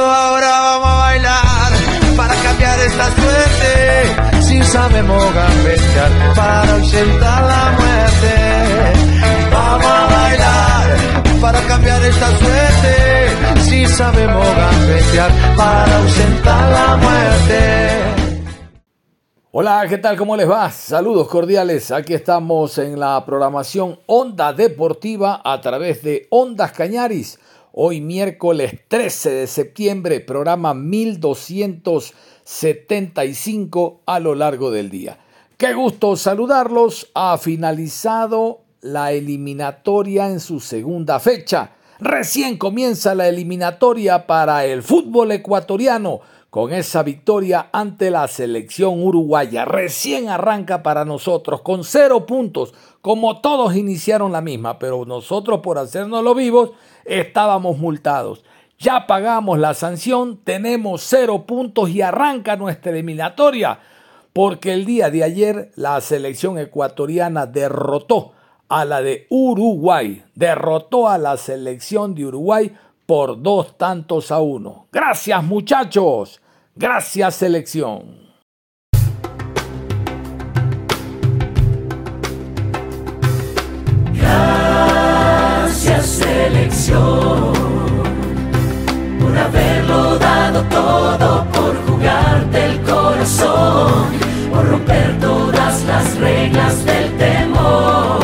Ahora vamos a bailar para cambiar esta suerte. Si sabemos gambetear para ausentar la muerte. Vamos a bailar para cambiar esta suerte. Si sabemos gambetear para ausentar la muerte. Hola, ¿qué tal? ¿Cómo les va? Saludos cordiales. Aquí estamos en la programación Onda Deportiva a través de Ondas Cañaris Hoy miércoles 13 de septiembre, programa 1275 a lo largo del día. Qué gusto saludarlos. Ha finalizado la eliminatoria en su segunda fecha. Recién comienza la eliminatoria para el fútbol ecuatoriano con esa victoria ante la selección uruguaya. Recién arranca para nosotros con cero puntos, como todos iniciaron la misma, pero nosotros por hacernos los vivos estábamos multados. Ya pagamos la sanción, tenemos cero puntos y arranca nuestra eliminatoria, porque el día de ayer la selección ecuatoriana derrotó a la de Uruguay, derrotó a la selección de Uruguay por dos tantos a uno. Gracias muchachos, gracias selección. Selección por haberlo dado todo, por jugarte el corazón, por romper todas las reglas del temor,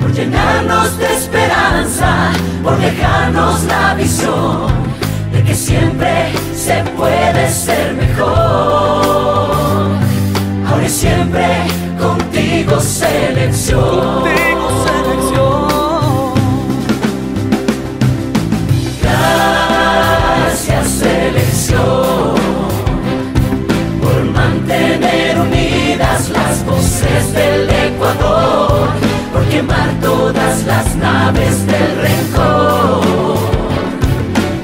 por llenarnos de esperanza, por dejarnos la visión de que siempre se puede ser mejor. Ahora y siempre contigo selección. del quemar todas las naves del rencor,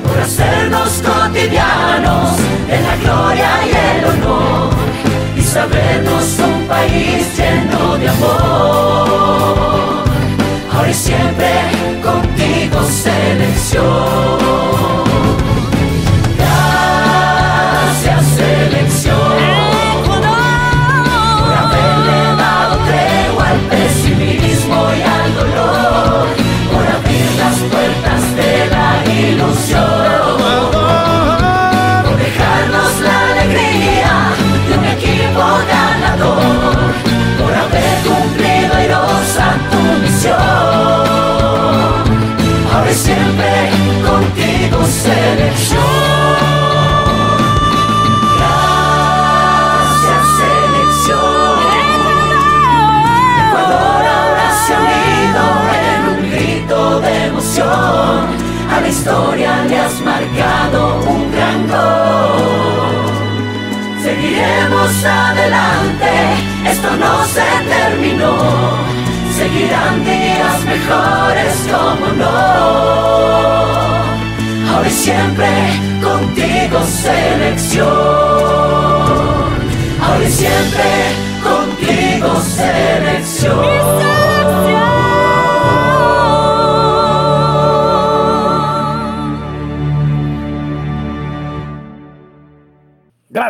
por hacernos cotidianos en la gloria y el honor, y sabernos un país lleno de amor. Ahora y siempre contigo selección.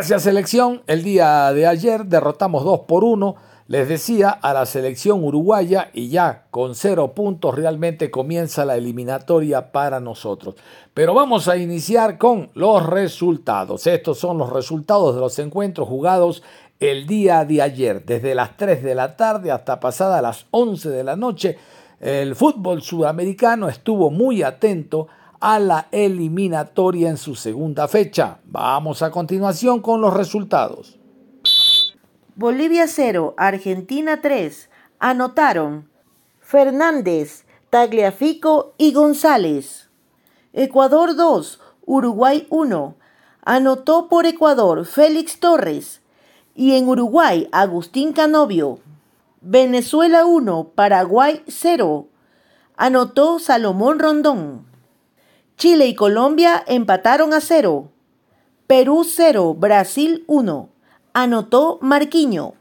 Gracias selección, el día de ayer derrotamos 2 por 1, les decía, a la selección uruguaya y ya con cero puntos realmente comienza la eliminatoria para nosotros. Pero vamos a iniciar con los resultados. Estos son los resultados de los encuentros jugados el día de ayer, desde las 3 de la tarde hasta pasada las 11 de la noche el fútbol sudamericano estuvo muy atento la eliminatoria en su segunda fecha. Vamos a continuación con los resultados. Bolivia 0, Argentina 3. Anotaron Fernández, Tagliafico y González. Ecuador 2, Uruguay 1. Anotó por Ecuador Félix Torres y en Uruguay Agustín Canovio. Venezuela 1, Paraguay 0. Anotó Salomón Rondón. Chile y Colombia empataron a 0. Perú 0, Brasil 1. Anotó Marquiño.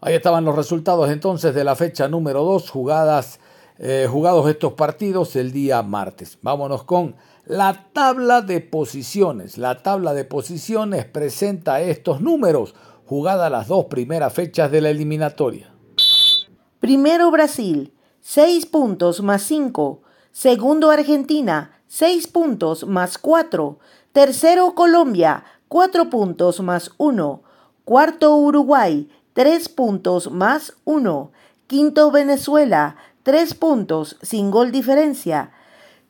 Ahí estaban los resultados entonces de la fecha número 2, jugadas, eh, jugados estos partidos el día martes. Vámonos con la tabla de posiciones. La tabla de posiciones presenta estos números, jugadas las dos primeras fechas de la eliminatoria. Primero Brasil, 6 puntos más 5. Segundo Argentina, 6 puntos más 4. Tercero Colombia, 4 puntos más 1. Cuarto Uruguay, 3 puntos más 1. Quinto Venezuela, 3 puntos sin gol diferencia.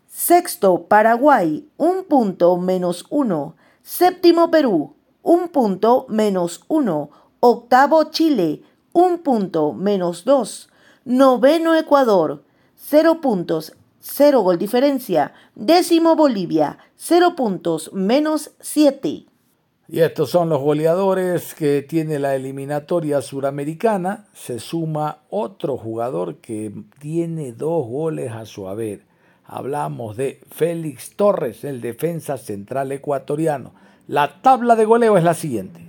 Sexto Paraguay, 1 punto menos 1. Séptimo Perú, 1 punto menos 1. Octavo Chile, un punto menos 2. Noveno Ecuador, 0 puntos, 0 gol diferencia. Décimo Bolivia, 0 puntos menos 7. Y estos son los goleadores que tiene la eliminatoria suramericana. Se suma otro jugador que tiene dos goles a su haber. Hablamos de Félix Torres, el defensa central ecuatoriano. La tabla de goleo es la siguiente.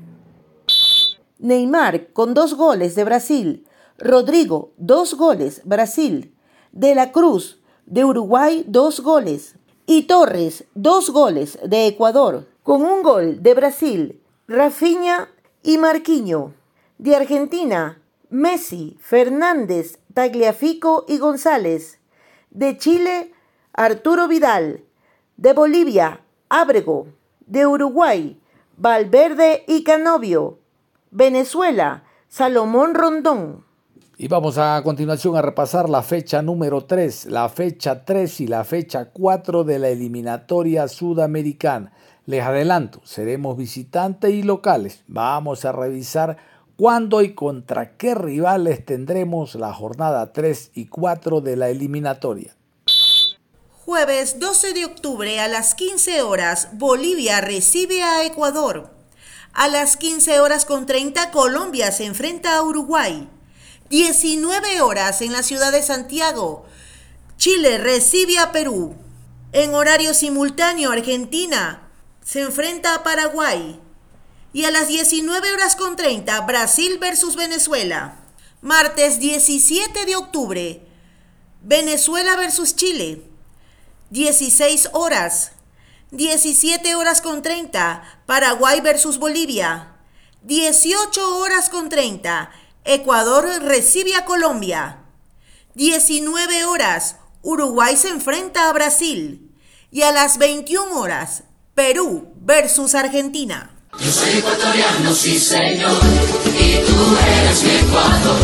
Neymar con dos goles de Brasil. Rodrigo, dos goles, Brasil. De la Cruz, de Uruguay, dos goles. Y Torres, dos goles, de Ecuador. Con un gol de Brasil, Rafinha y Marquinho. De Argentina, Messi, Fernández, Tagliafico y González. De Chile, Arturo Vidal. De Bolivia, Ábrego. De Uruguay, Valverde y Canovio. Venezuela, Salomón Rondón. Y vamos a continuación a repasar la fecha número 3, la fecha 3 y la fecha 4 de la eliminatoria sudamericana. Les adelanto, seremos visitantes y locales. Vamos a revisar cuándo y contra qué rivales tendremos la jornada 3 y 4 de la eliminatoria. Jueves 12 de octubre a las 15 horas, Bolivia recibe a Ecuador. A las 15 horas con 30 Colombia se enfrenta a Uruguay. 19 horas en la ciudad de Santiago. Chile recibe a Perú. En horario simultáneo Argentina se enfrenta a Paraguay. Y a las 19 horas con 30 Brasil versus Venezuela. Martes 17 de octubre Venezuela versus Chile. 16 horas 17 horas con 30, Paraguay versus Bolivia. 18 horas con 30, Ecuador recibe a Colombia. 19 horas, Uruguay se enfrenta a Brasil. Y a las 21 horas, Perú versus Argentina. Yo soy ecuatoriano, sí señor, y tú eres mi Ecuador,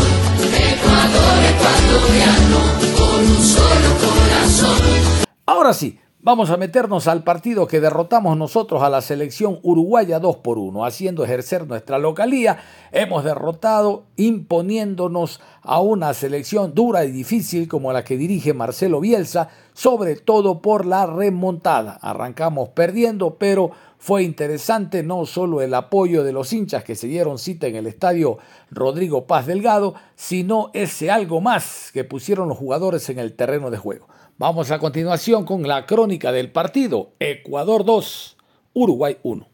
Ecuador ecuatoriano, con un solo corazón. Ahora sí, Vamos a meternos al partido que derrotamos nosotros a la selección uruguaya 2 por 1, haciendo ejercer nuestra localía. Hemos derrotado imponiéndonos a una selección dura y difícil como la que dirige Marcelo Bielsa, sobre todo por la remontada. Arrancamos perdiendo, pero fue interesante no solo el apoyo de los hinchas que se dieron cita en el estadio Rodrigo Paz Delgado, sino ese algo más que pusieron los jugadores en el terreno de juego. Vamos a continuación con la crónica del partido. Ecuador 2, Uruguay 1.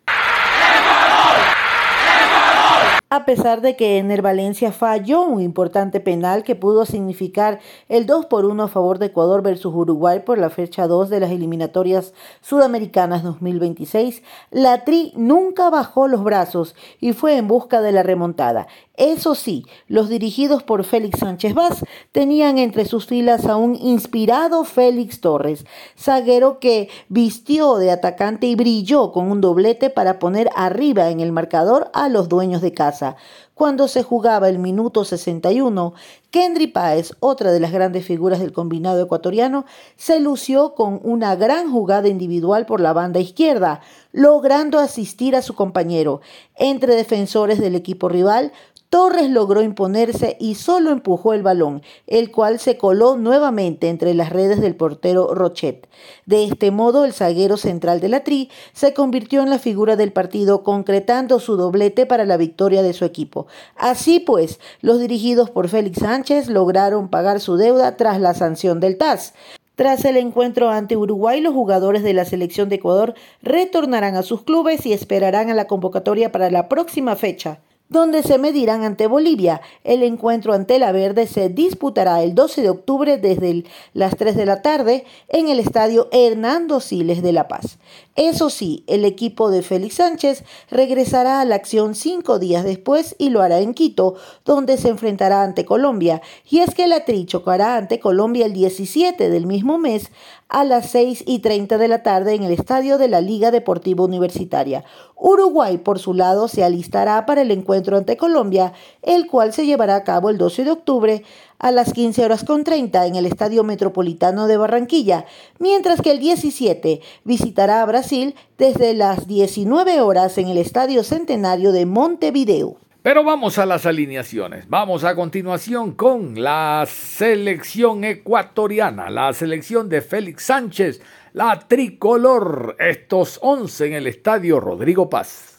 A pesar de que Ener Valencia falló un importante penal que pudo significar el 2 por 1 a favor de Ecuador versus Uruguay por la fecha 2 de las eliminatorias sudamericanas 2026, la Tri nunca bajó los brazos y fue en busca de la remontada. Eso sí, los dirigidos por Félix Sánchez Vaz tenían entre sus filas a un inspirado Félix Torres, zaguero que vistió de atacante y brilló con un doblete para poner arriba en el marcador a los dueños de casa. Cuando se jugaba el minuto 61, Kendry Páez, otra de las grandes figuras del combinado ecuatoriano, se lució con una gran jugada individual por la banda izquierda, logrando asistir a su compañero. Entre defensores del equipo rival, Torres logró imponerse y solo empujó el balón, el cual se coló nuevamente entre las redes del portero Rochet. De este modo, el zaguero central de la Tri se convirtió en la figura del partido, concretando su doblete para la victoria de su equipo. Así pues, los dirigidos por Félix Sánchez lograron pagar su deuda tras la sanción del TAS. Tras el encuentro ante Uruguay, los jugadores de la selección de Ecuador retornarán a sus clubes y esperarán a la convocatoria para la próxima fecha donde se medirán ante Bolivia. El encuentro ante la Verde se disputará el 12 de octubre desde las 3 de la tarde en el estadio Hernando Siles de La Paz. Eso sí, el equipo de Félix Sánchez regresará a la acción cinco días después y lo hará en Quito, donde se enfrentará ante Colombia. Y es que la Tri chocará ante Colombia el 17 del mismo mes a las 6 y 30 de la tarde en el estadio de la Liga Deportiva Universitaria. Uruguay, por su lado, se alistará para el encuentro ante Colombia, el cual se llevará a cabo el 12 de octubre a las 15 horas con 30 en el Estadio Metropolitano de Barranquilla, mientras que el 17 visitará a Brasil desde las 19 horas en el Estadio Centenario de Montevideo. Pero vamos a las alineaciones. Vamos a continuación con la selección ecuatoriana, la selección de Félix Sánchez, la tricolor, estos 11 en el estadio Rodrigo Paz.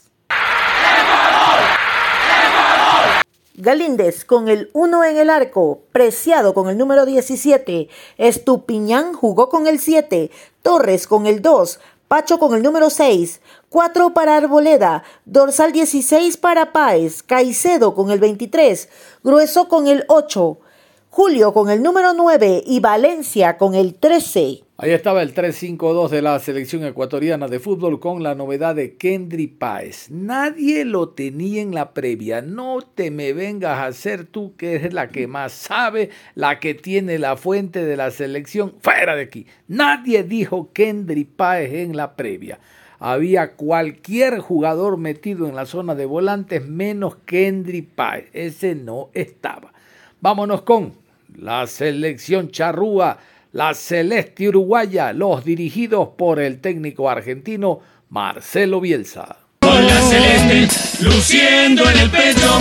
Galíndez con el 1 en el arco, Preciado con el número 17, Estupiñán jugó con el 7, Torres con el 2, Pacho con el número 6, 4 para Arboleda, dorsal 16 para Páez, Caicedo con el 23, Grueso con el 8, Julio con el número 9 y Valencia con el 13. Ahí estaba el 3-5-2 de la selección ecuatoriana de fútbol con la novedad de Kendry Páez. Nadie lo tenía en la previa. No te me vengas a hacer tú que eres la que más sabe, la que tiene la fuente de la selección. Fuera de aquí. Nadie dijo Kendry Páez en la previa. Había cualquier jugador metido en la zona de volantes menos Kendry Páez. Ese no estaba. Vámonos con la selección charrúa la celeste uruguaya, los dirigidos por el técnico argentino Marcelo Bielsa. Con la celeste, luciendo en el pecho,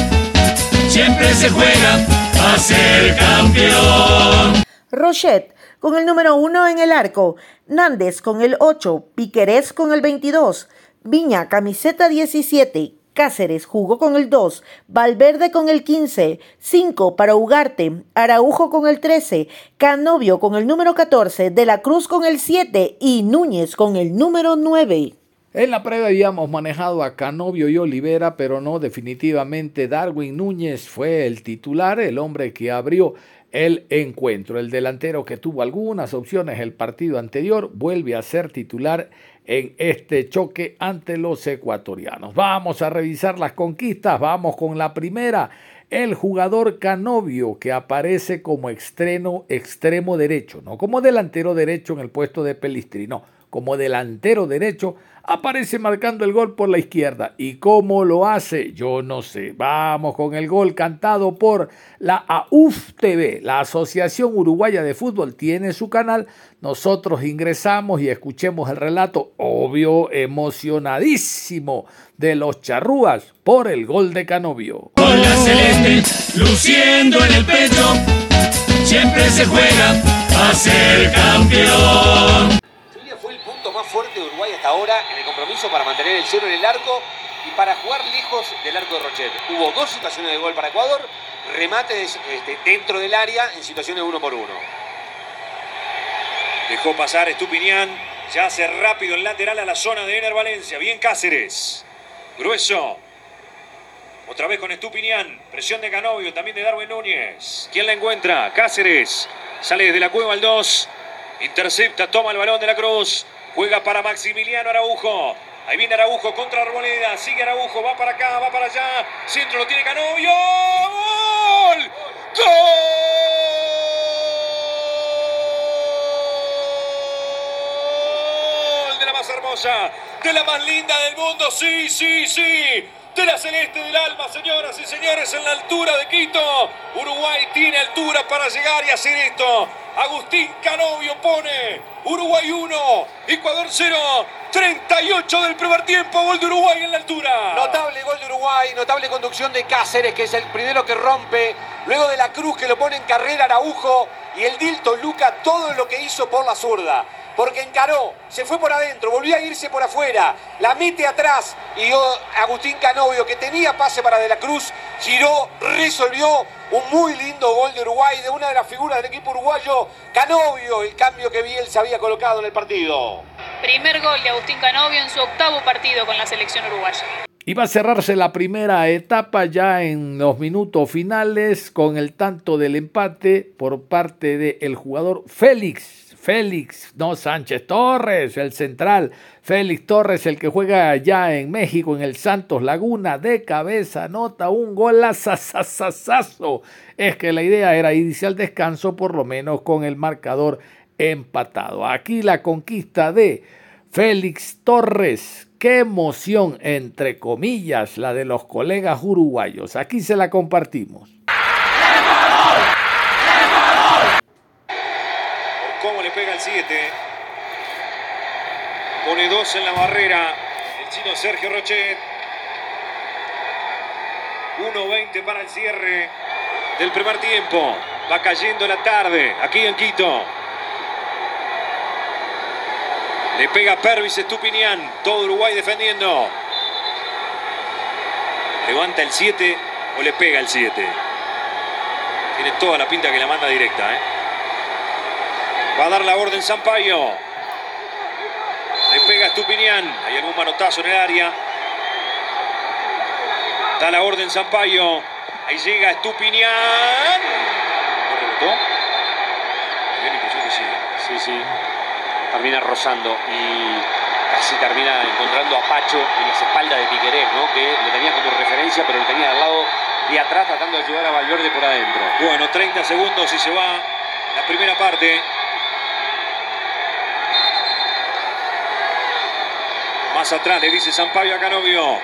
siempre se juega a ser campeón. Rochet con el número 1 en el arco, Nández con el 8, Piquerés con el 22, Viña camiseta 17, Cáceres jugó con el 2, Valverde con el 15, 5 para Ugarte, Araujo con el 13, Canovio con el número 14, De la Cruz con el 7 y Núñez con el número 9. En la previa habíamos manejado a Canovio y Olivera, pero no definitivamente Darwin Núñez fue el titular, el hombre que abrió el encuentro. El delantero que tuvo algunas opciones el partido anterior vuelve a ser titular en este choque ante los ecuatorianos. Vamos a revisar las conquistas, vamos con la primera. El jugador Canovio que aparece como extremo, extremo derecho, no como delantero derecho en el puesto de Pelistri, no, como delantero derecho aparece marcando el gol por la izquierda. ¿Y cómo lo hace? Yo no sé. Vamos con el gol cantado por la AUF TV, la Asociación Uruguaya de Fútbol. Tiene su canal. Nosotros ingresamos y escuchemos el relato, obvio, emocionadísimo de los charrúas por el gol de Canovio. Luciendo en el pecho, siempre se juega a ser campeón hasta ahora en el compromiso para mantener el cero en el arco y para jugar lejos del arco de Rochet. Hubo dos situaciones de gol para Ecuador, remates este, dentro del área en situaciones uno por uno. Dejó pasar Estupiñán, ya hace rápido el lateral a la zona de Ener Valencia. Bien Cáceres. Grueso. Otra vez con Estupiñán. Presión de Canovio, también de Darwin Núñez. ¿Quién la encuentra? Cáceres. Sale desde la cueva al 2. Intercepta, toma el balón de la cruz. Juega para Maximiliano Araujo. Ahí viene Araujo contra Arboleda. Sigue Araujo, va para acá, va para allá. Centro lo tiene Canovio. ¡Gol! ¡Gol! De la más hermosa, de la más linda del mundo. Sí, sí, sí de la celeste del alma, señoras y señores, en la altura de Quito. Uruguay tiene altura para llegar y hacer esto. Agustín Canovio pone Uruguay 1, Ecuador 0, 38 del primer tiempo, gol de Uruguay en la altura. Notable gol de Uruguay, notable conducción de Cáceres, que es el primero que rompe, luego de la Cruz que lo pone en carrera Araujo y el Dilton Luca todo lo que hizo por la zurda porque encaró, se fue por adentro, volvió a irse por afuera, la mete atrás y Agustín Canovio, que tenía pase para De la Cruz, giró, resolvió un muy lindo gol de Uruguay, de una de las figuras del equipo uruguayo, Canovio, el cambio que Biel se había colocado en el partido. Primer gol de Agustín Canovio en su octavo partido con la selección uruguaya. Iba a cerrarse la primera etapa ya en los minutos finales con el tanto del empate por parte del jugador Félix Félix, no Sánchez Torres, el central. Félix Torres, el que juega allá en México, en el Santos Laguna, de cabeza, nota un golazazazazazo. Es que la idea era irse al descanso, por lo menos con el marcador empatado. Aquí la conquista de Félix Torres. Qué emoción, entre comillas, la de los colegas uruguayos. Aquí se la compartimos. 7. Pone 2 en la barrera. El chino Sergio Rochet. 1.20 para el cierre del primer tiempo. Va cayendo la tarde aquí en Quito. Le pega Pervis Estupinian. Todo Uruguay defendiendo. Levanta el 7 o le pega el 7. Tiene toda la pinta que la manda directa. ¿eh? Va a dar la orden Sampaio. Le pega Estupinian. Hay algún manotazo en el área. Da la orden Sampaio. Ahí llega Estupinian. ¿No rebotó? Me la impresión que sí. Sí, sí. Termina rozando y casi termina encontrando a Pacho en las espaldas de Piquerés, ¿no? Que lo tenía como referencia, pero lo tenía al lado de atrás tratando de ayudar a Valverde por adentro. Bueno, 30 segundos y se va la primera parte. Atrás le dice Sampaio a Canovio.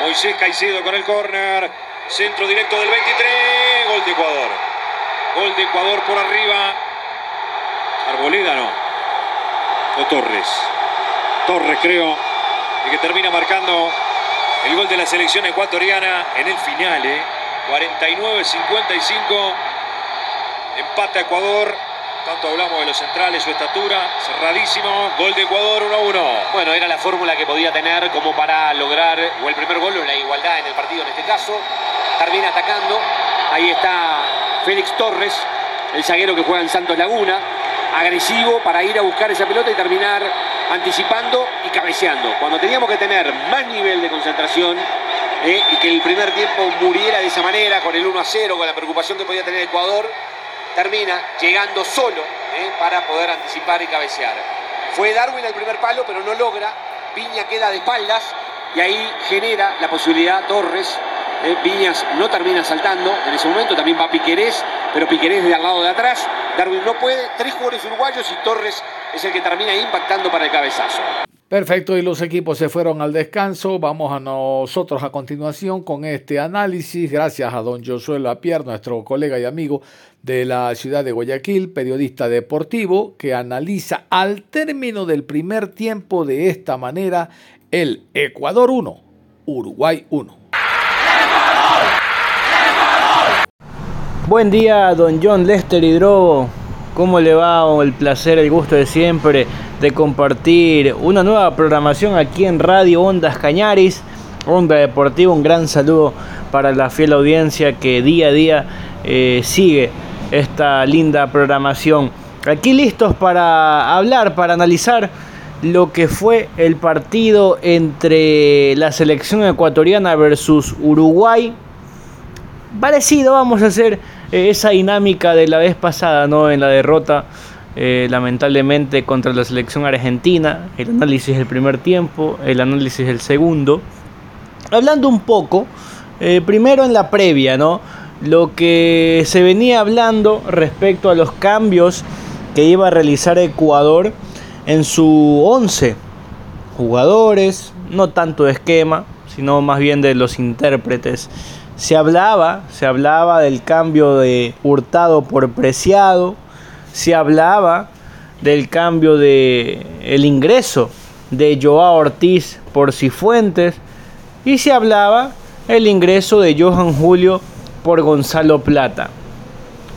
Moisés Caicedo con el córner. Centro directo del 23. Gol de Ecuador. Gol de Ecuador por arriba. Arboleda no. O Torres. Torres creo. Y que termina marcando el gol de la selección ecuatoriana en el final. 49-55. Empata Ecuador. Tanto hablamos de los centrales, su estatura, cerradísimo, gol de Ecuador 1-1. Bueno, era la fórmula que podía tener como para lograr o el primer gol o la igualdad en el partido en este caso. Termina atacando, ahí está Félix Torres, el zaguero que juega en Santos Laguna, agresivo para ir a buscar esa pelota y terminar anticipando y cabeceando. Cuando teníamos que tener más nivel de concentración eh, y que el primer tiempo muriera de esa manera, con el 1 0, con la preocupación que podía tener Ecuador, termina llegando solo eh, para poder anticipar y cabecear. Fue Darwin el primer palo, pero no logra. Piña queda de espaldas y ahí genera la posibilidad Torres. Eh, Viñas no termina saltando en ese momento, también va Piquerés, pero Piquerés de al lado de atrás. Darwin no puede, tres jugadores uruguayos y Torres es el que termina impactando para el cabezazo. Perfecto, y los equipos se fueron al descanso. Vamos a nosotros a continuación con este análisis. Gracias a don Josué Lapierre, nuestro colega y amigo de la ciudad de Guayaquil, periodista deportivo, que analiza al término del primer tiempo de esta manera el Ecuador 1, Uruguay 1. Buen día, don John Lester Hidrobo. ¿Cómo le va? El placer, el gusto de siempre de compartir una nueva programación aquí en Radio Ondas Cañaris, Onda Deportiva. Un gran saludo para la fiel audiencia que día a día eh, sigue esta linda programación. Aquí listos para hablar, para analizar lo que fue el partido entre la selección ecuatoriana versus Uruguay. Parecido, vamos a hacer eh, esa dinámica de la vez pasada, ¿no? En la derrota eh, lamentablemente contra la selección argentina. El análisis del primer tiempo, el análisis del segundo. Hablando un poco, eh, primero en la previa, ¿no? Lo que se venía hablando respecto a los cambios que iba a realizar Ecuador en su 11 jugadores, no tanto de esquema, sino más bien de los intérpretes. Se hablaba, se hablaba del cambio de Hurtado por Preciado, se hablaba del cambio de el ingreso de Joao Ortiz por Cifuentes y se hablaba el ingreso de Johan Julio por Gonzalo Plata.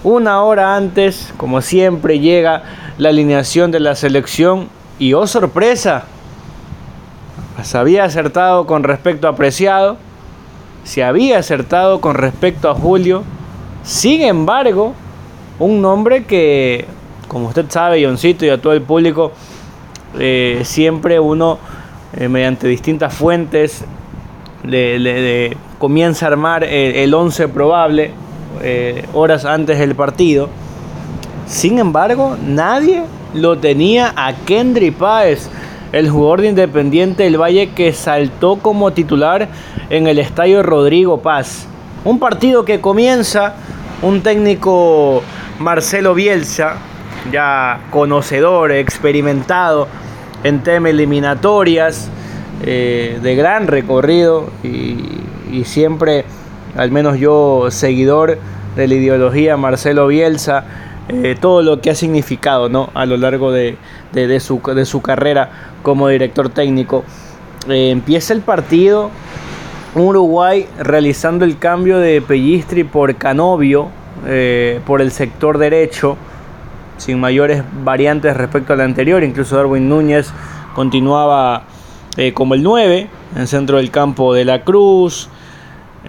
Una hora antes, como siempre, llega la alineación de la selección y oh sorpresa, se había acertado con respecto a Preciado, se había acertado con respecto a Julio, sin embargo, un nombre que, como usted sabe, Johncito y a todo el público, eh, siempre uno, eh, mediante distintas fuentes, comienza a armar el 11 probable eh, horas antes del partido. Sin embargo, nadie lo tenía a Kendry Páez, el jugador de Independiente del Valle que saltó como titular en el estadio Rodrigo Paz. Un partido que comienza un técnico Marcelo Bielsa, ya conocedor, experimentado en temas eliminatorias, eh, de gran recorrido y, siempre, al menos yo, seguidor de la ideología Marcelo Bielsa, eh, todo lo que ha significado ¿no? a lo largo de, su, de su, carrera como director técnico. Eh, empieza el partido, Uruguay realizando el cambio de Pellistri por Canovio, por el sector derecho, sin mayores variantes respecto al anterior, incluso Darwin Núñez continuaba eh, como el 9, en centro del campo de la Cruz,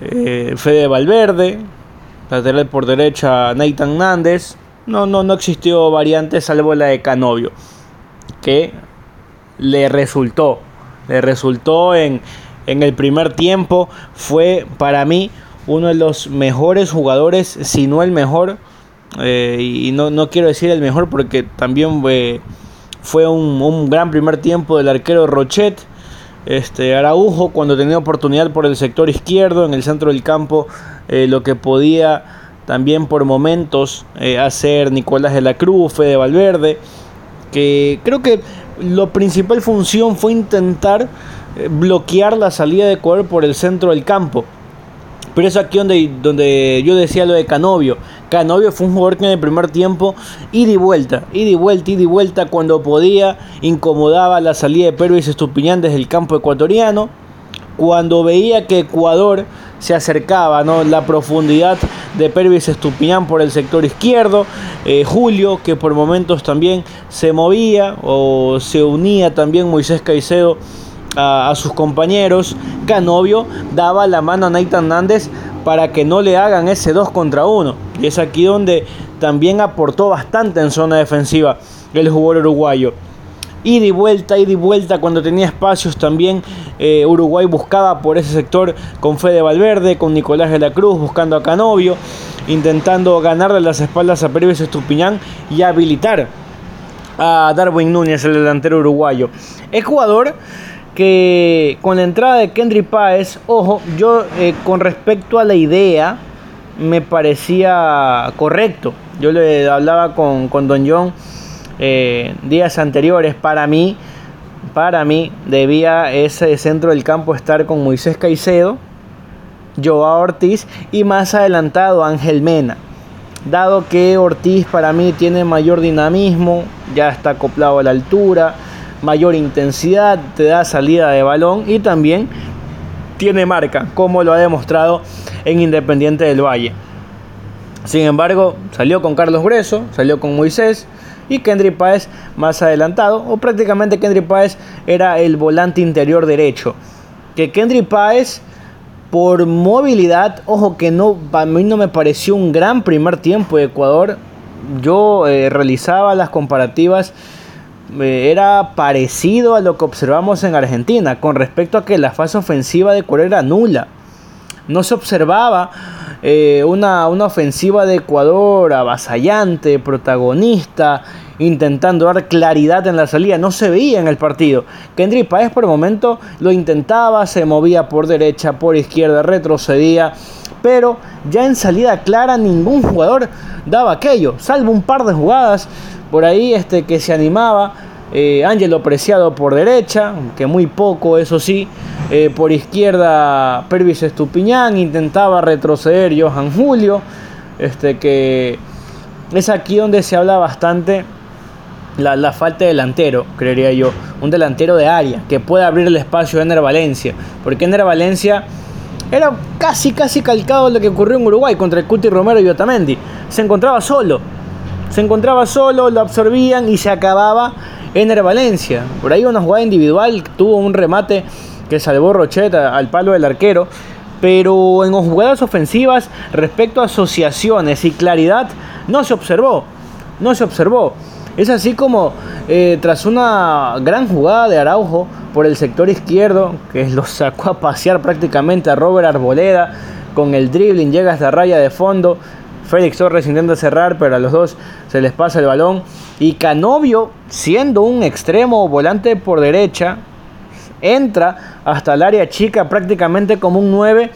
eh, Fede Valverde, lateral por derecha Nathan Nández. No, no, no existió variante salvo la de Canovio, que le resultó, le resultó en, en el primer tiempo, fue para mí uno de los mejores jugadores, si no el mejor, eh, y no, no, quiero decir el mejor porque también fue un, un, gran primer tiempo del arquero Rochet, este, Araujo cuando tenía oportunidad por el sector izquierdo, en el centro del campo, eh, lo que podía también por momentos eh, hacer Nicolás de la Cruz, Fede Valverde, que creo que la principal función fue intentar eh, bloquear la salida de Ecuador por el centro del campo. Pero es aquí donde, donde yo decía lo de Canovio. Canovio fue un jugador que en el primer tiempo, ida y vuelta, ida y vuelta, ida y vuelta, cuando podía, incomodaba la salida de Pervis Estupiñán desde el campo ecuatoriano. Cuando veía que Ecuador se acercaba, ¿no? la profundidad de Pervis Estupiñán por el sector izquierdo, eh, Julio que por momentos también se movía o se unía también Moisés Caicedo a, sus compañeros, Canovio daba la mano a Nathan Nández para que no le hagan ese 2 contra 1. Y es aquí donde también aportó bastante en zona defensiva el jugador uruguayo. Y de vuelta, y de vuelta, cuando tenía espacios también eh, Uruguay buscaba por ese sector con Fede Valverde, con Nicolás de la Cruz, buscando a Canovio, intentando ganarle las espaldas a Pérez Estupiñán y habilitar a Darwin Núñez, el delantero uruguayo. Ecuador que con la entrada de Kendry Páez, ojo, yo eh, con respecto a la idea me parecía correcto. Yo le hablaba con, Don John eh, días anteriores. Para mí, para mí debía ese centro del campo estar con Moisés Caicedo, Joao Ortiz y más adelantado Ángel Mena. Dado que Ortiz para mí tiene mayor dinamismo, ya está acoplado a la altura mayor intensidad, te da salida de balón y también tiene marca, como lo ha demostrado en Independiente del Valle. Sin embargo, salió con Carlos Greso, salió con Moisés y Kendry Páez más adelantado, o prácticamente Kendry Páez era el volante interior derecho. Que Kendry Páez, por movilidad, ojo que no, a mí no me pareció un gran primer tiempo de Ecuador. Yo eh, realizaba las comparativas era parecido a lo que observamos en Argentina con respecto a que la fase ofensiva de Ecuador era nula. No se observaba eh, una, una, ofensiva de Ecuador avasallante, protagonista intentando dar claridad en la salida, no se veía en el partido. Kendrick Paez por el momento lo intentaba, se movía por derecha, por izquierda, retrocedía, pero ya en salida clara ningún jugador daba aquello, salvo un par de jugadas por ahí este, que se animaba. Eh, Ángelo Preciado por derecha, que muy poco, eso sí. Eh, por izquierda, Pervis Estupiñán intentaba retroceder Johan Julio. Este, que es aquí donde se habla bastante la, falta de delantero, creería yo. Un delantero de área que pueda abrir el espacio a Ener Valencia. Porque Ener Valencia era casi, casi calcado lo que ocurrió en Uruguay contra el Cuti Romero y Otamendi. Se encontraba solo. Se encontraba solo, lo absorbían y se acababa Ener Valencia. Por ahí una jugada individual, tuvo un remate que salvó Rocheta al palo del arquero. Pero en jugadas ofensivas, respecto a asociaciones y claridad, no se observó. No se observó. Es así como eh, tras una gran jugada de Araujo por el sector izquierdo, que lo sacó a pasear prácticamente a Robert Arboleda con el dribbling, llega hasta raya de fondo. Félix Torres intenta cerrar, pero a los dos se les pasa el balón. Y Canovio, siendo un extremo volante por derecha, entra hasta el área chica prácticamente como un 9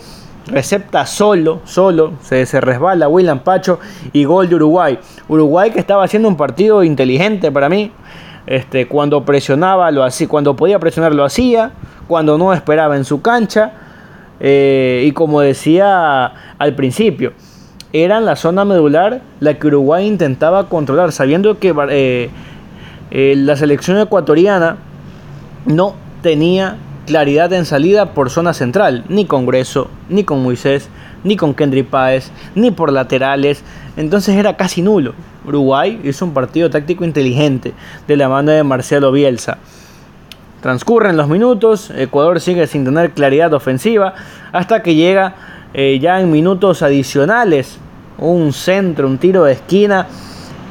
recepta solo, solo, se, resbala William Pacho y gol de Uruguay. Uruguay que estaba haciendo un partido inteligente para mí. Este, cuando presionaba lo hacía, cuando podía presionar lo hacía, cuando no esperaba en su cancha. Eh, y como decía al principio, era en la zona medular la que Uruguay intentaba controlar, sabiendo que eh, eh, la selección ecuatoriana no tenía claridad en salida por zona central, ni con Grueso, ni con Moisés, ni con Kendry Páez, ni por laterales, entonces era casi nulo. Uruguay hizo un partido táctico inteligente de la mano de Marcelo Bielsa. Transcurren los minutos, Ecuador sigue sin tener claridad ofensiva hasta que llega eh, ya en minutos adicionales un centro, un tiro de esquina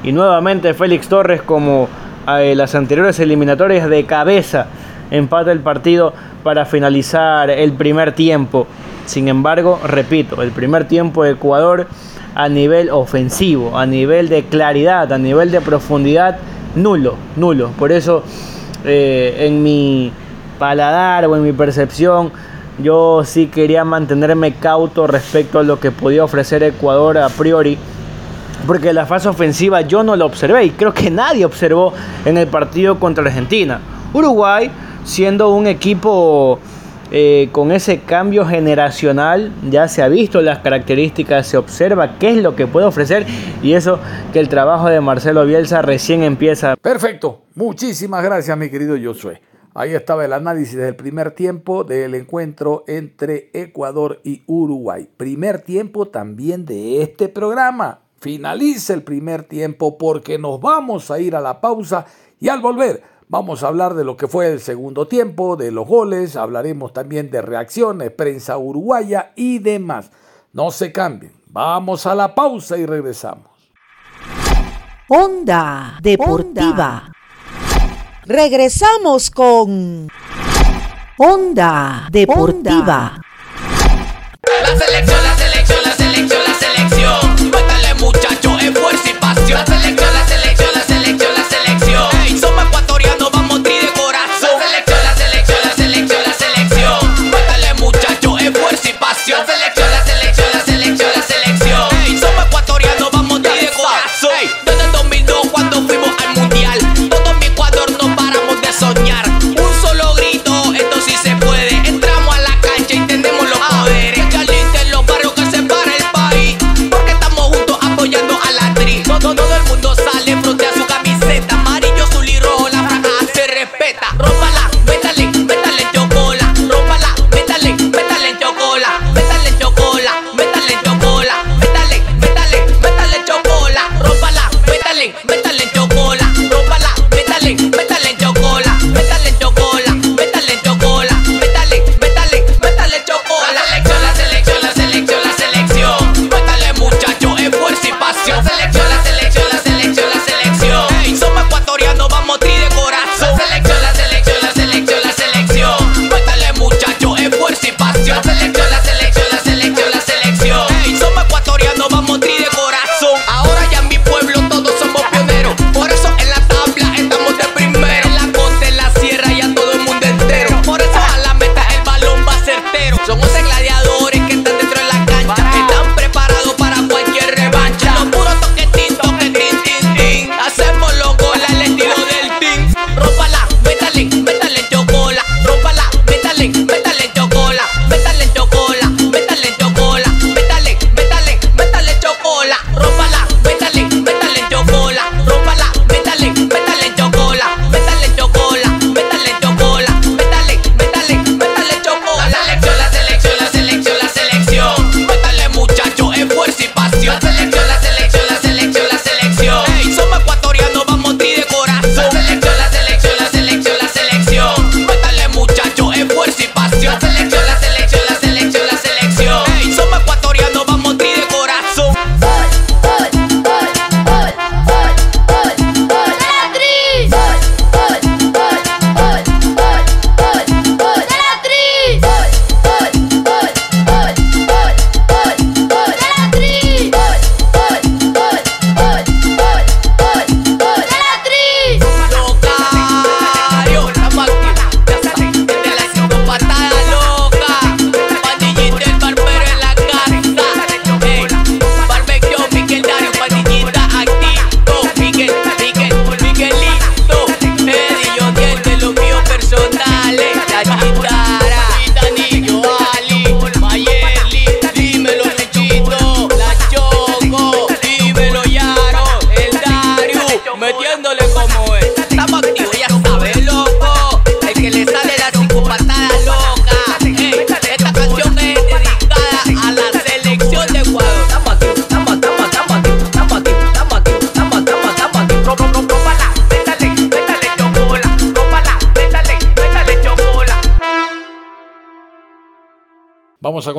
y nuevamente Félix Torres como eh, las anteriores eliminatorias de cabeza empata el partido para finalizar el primer tiempo. Sin embargo, repito, el primer tiempo de Ecuador a nivel ofensivo, a nivel de claridad, a nivel de profundidad, nulo, nulo. Por eso eh, en mi paladar o en mi percepción, yo sí quería mantenerme cauto respecto a lo que podía ofrecer Ecuador a priori. Porque la fase ofensiva yo no la observé y creo que nadie observó en el partido contra Argentina. Uruguay siendo un equipo eh, con ese cambio generacional, ya se ha visto las características, se observa qué es lo que puede ofrecer y eso que el trabajo de Marcelo Bielsa recién empieza. Perfecto, muchísimas gracias mi querido Josué. Ahí estaba el análisis del primer tiempo del encuentro entre Ecuador y Uruguay. Primer tiempo también de este programa. Finaliza el primer tiempo porque nos vamos a ir a la pausa y al volver Vamos a hablar de lo que fue el segundo tiempo, de los goles, hablaremos también de reacciones, prensa uruguaya y demás. No se cambien, vamos a la pausa y regresamos. Onda Deportiva. Regresamos con Onda Deportiva. La selección, la selección, la selección, la selección. Cuéntale muchachos, esfuerzo y pasión. La selección,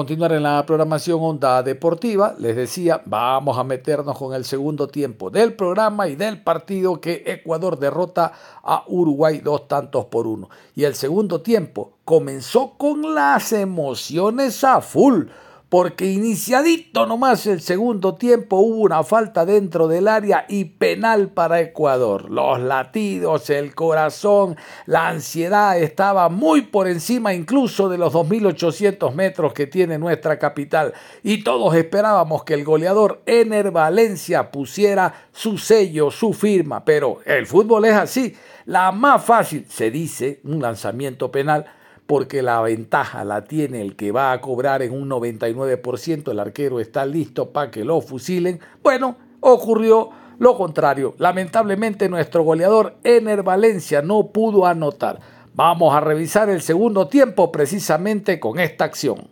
continuar en la programación Onda Deportiva. Les decía, vamos a meternos con el segundo tiempo del programa y del partido que Ecuador derrota a Uruguay dos tantos por uno. Y el segundo tiempo comenzó con las emociones a full porque iniciadito nomás el segundo tiempo hubo una falta dentro del área y penal para Ecuador. Los latidos, el corazón, la ansiedad estaba muy por encima incluso de los 2.800 metros que tiene nuestra capital y todos esperábamos que el goleador Ener Valencia pusiera su sello, su firma, pero el fútbol es así. La más fácil, se dice, un lanzamiento penal, porque la ventaja la tiene el que va a cobrar en un 99%, el arquero está listo para que lo fusilen. Bueno, ocurrió lo contrario. Lamentablemente nuestro goleador Ener Valencia no pudo anotar. Vamos a revisar el segundo tiempo precisamente con esta acción.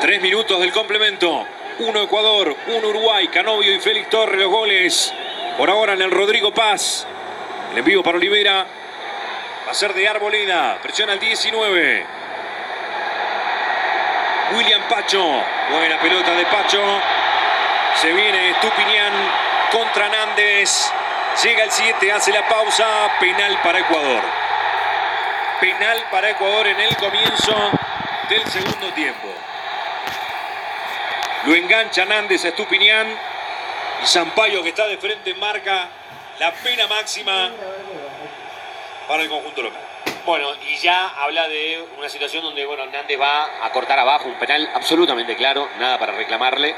Tres minutos del complemento. Uno Ecuador, uno Uruguay, Canovio y Félix Torres los goles. Por ahora en el Rodrigo Paz. El envío para Olivera. Va a ser de Arboleda. Presiona al 19. William Pacho. Buena pelota de Pacho. Se viene Estupiñán contra Nández. Llega el 7, hace la pausa. Penal para Ecuador. Penal para Ecuador en el comienzo del segundo tiempo. Lo engancha Nández a Estupiñán. Y Sampaio que está de frente marca la pena máxima para el conjunto local. Bueno, y ya habla de una situación donde bueno, Hernández va a cortar abajo un penal absolutamente claro, nada para reclamarle.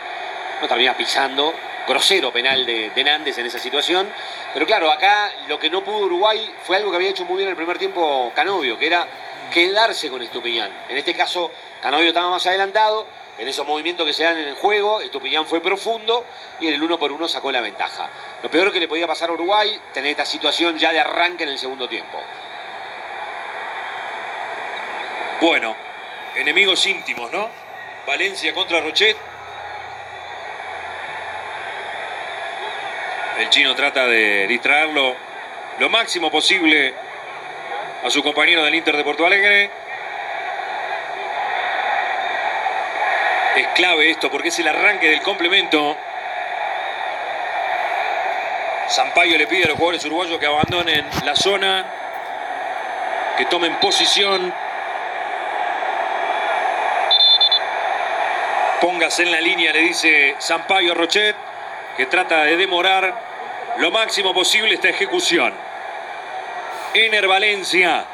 No termina pisando, grosero penal de, de Nández en esa situación. Pero claro, acá lo que no pudo Uruguay fue algo que había hecho muy bien en el primer tiempo Canovio, que era quedarse con Estupiñán. En este caso, Canovio estaba más adelantado, en esos movimientos que se dan en el juego, Estupiñán fue profundo y en el uno por uno sacó la ventaja. Lo peor que le podía pasar a Uruguay, tener esta situación ya de arranque en el segundo tiempo. Bueno, enemigos íntimos, ¿no? Valencia contra Rochet. El chino trata de distraerlo lo máximo posible a su compañero del Inter de Porto Alegre. Es clave esto porque es el arranque del complemento. Sampaio le pide a los jugadores uruguayos que abandonen la zona, que tomen posición. Póngase en la línea, le dice Sampaio a Rochet, que trata de demorar lo máximo posible esta ejecución. Ener Valencia,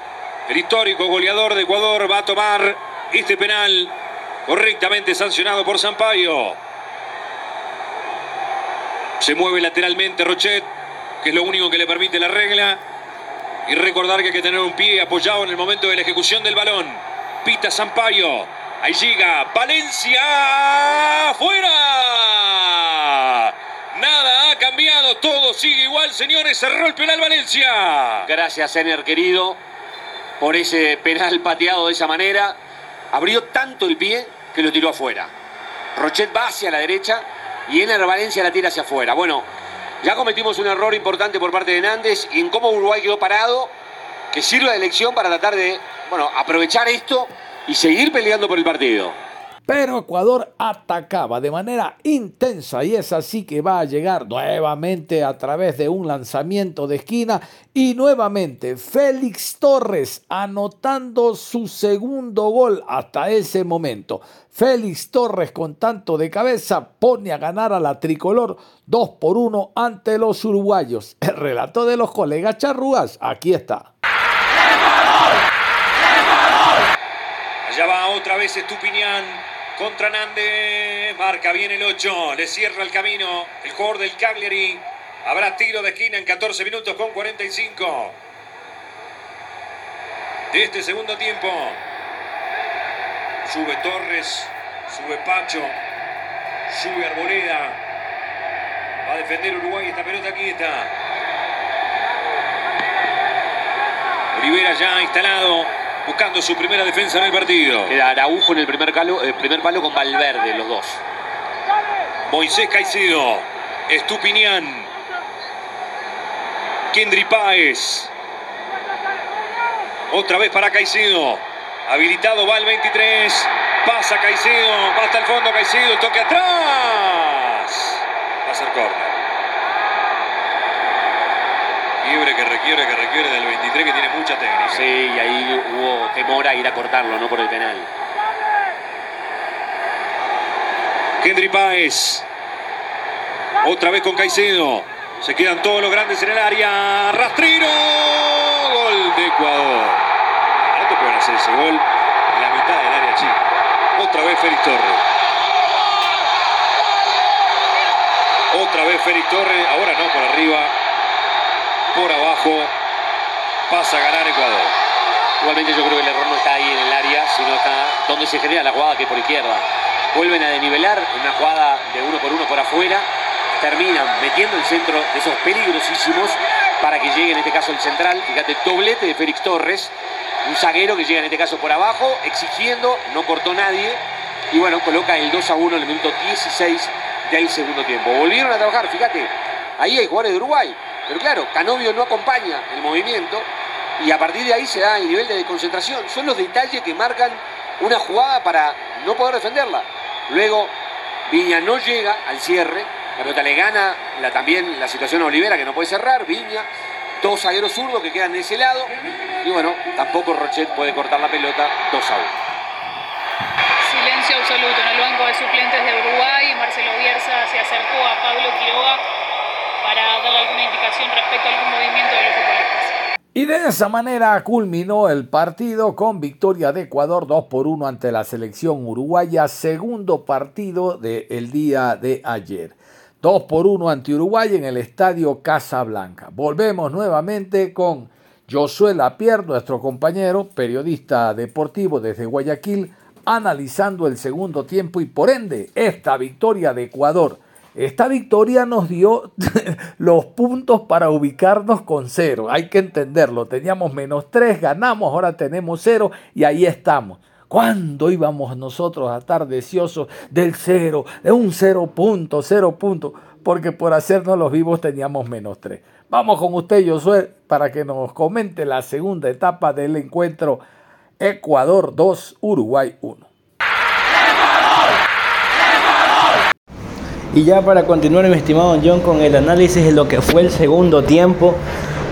el histórico goleador de Ecuador, va a tomar este penal correctamente sancionado por Sampaio. Se mueve lateralmente Rochet, que es lo único que le permite la regla. Y recordar que hay que tener un pie apoyado en el momento de la ejecución del balón. Pita Sampaio. Ahí llega Valencia. ¡Fuera! Nada ha cambiado, todo sigue igual, señores. Cerró el penal Valencia. Gracias, Ener, querido, por ese penal pateado de esa manera. Abrió tanto el pie que lo tiró afuera. Rochet va hacia la derecha y Ener Valencia la tira hacia afuera. Bueno, ya cometimos un error importante por parte de Nández y en cómo Uruguay quedó parado, que sirva de lección para tratar de, bueno, aprovechar esto y seguir peleando por el partido. Pero Ecuador atacaba de manera intensa y es así que va a llegar nuevamente a través de un lanzamiento de esquina y nuevamente Félix Torres anotando su segundo gol hasta ese momento. Félix Torres con tanto de cabeza pone a ganar a la tricolor 2 por 1 ante los uruguayos. El relato de los colegas charrúas, aquí está. Allá va otra vez Estupiñán contra Nández. Marca bien el 8. Le cierra el camino el jugador del Cagliari. Habrá tiro de esquina en 14 minutos con 45. De este segundo tiempo. Sube Torres. Sube Pacho. Sube Arboleda. Va a defender Uruguay esta pelota. Aquí está. Olivera ya instalado buscando su primera defensa en el partido. Queda Araujo en el primer, calo, el primer palo con Valverde, los dos. Moisés Caicedo, Estupiñán, Kendry Páez. Otra vez para Caicedo. Habilitado va el 23. Pasa Caicedo. Va hasta el fondo Caicedo. Toque atrás. Va a ser córner. Quiebre que requiere, que requiere del 23 que tiene mucha técnica. Sí, y ahí hubo temor a ir a cortarlo, no por el penal. Kendry Páez. Otra vez con Caicedo. Se quedan todos los grandes en el área. Rastrino. Gol de Ecuador. Te pueden hacer ese gol en la mitad del área chica. Otra vez Félix Torres. Otra vez Félix Torres. Ahora no por arriba. Por abajo. Pasa a ganar Ecuador. Igualmente yo creo que el error no está ahí en el área, sino está donde se genera la jugada que por izquierda. Vuelven a denivelar una jugada de uno por uno por afuera. Terminan metiendo el centro de esos peligrosísimos para que llegue en este caso el central. Fíjate, doblete de Félix Torres. Un zaguero que llega en este caso por abajo, exigiendo, no cortó nadie. Y bueno, coloca el 2 a 1 en el minuto 16 del segundo tiempo. Volvieron a trabajar, fíjate. Ahí hay jugadores de Uruguay. Pero claro, Canovio no acompaña el movimiento. Y a partir de ahí se da el nivel de desconcentración. Son los detalles que marcan una jugada para no poder defenderla. Luego, Viña no llega al cierre. La pelota le gana la, también la situación a Olivera, que no puede cerrar. Viña, dos zagueros zurdos que quedan de ese lado. Y bueno, tampoco Rochet puede cortar la pelota 2 a 1. Silencio absoluto en el banco de suplentes de Uruguay. Marcelo Bielsa se acercó a Pablo Quiroga para darle alguna indicación respecto a algún movimiento de los futbolistas. Y de esa manera culminó el partido con victoria de Ecuador 2 por 1 ante la selección uruguaya, segundo partido del día de ayer. 2 por 1 ante Uruguay en el estadio Casablanca. Volvemos nuevamente con Josué Lapierre, nuestro compañero, periodista deportivo desde Guayaquil, analizando el segundo tiempo y por ende esta victoria de Ecuador. Esta victoria nos dio los puntos para ubicarnos con cero. Hay que entenderlo. Teníamos menos tres, ganamos, ahora tenemos cero y ahí estamos. ¿Cuándo íbamos nosotros a estar deseosos del cero, de un cero punto, cero punto? Porque por hacernos los vivos teníamos menos tres. Vamos con usted, Josué, para que nos comente la segunda etapa del encuentro Ecuador 2, Uruguay 1. Y ya para continuar, mi estimado John, con el análisis de lo que fue el segundo tiempo.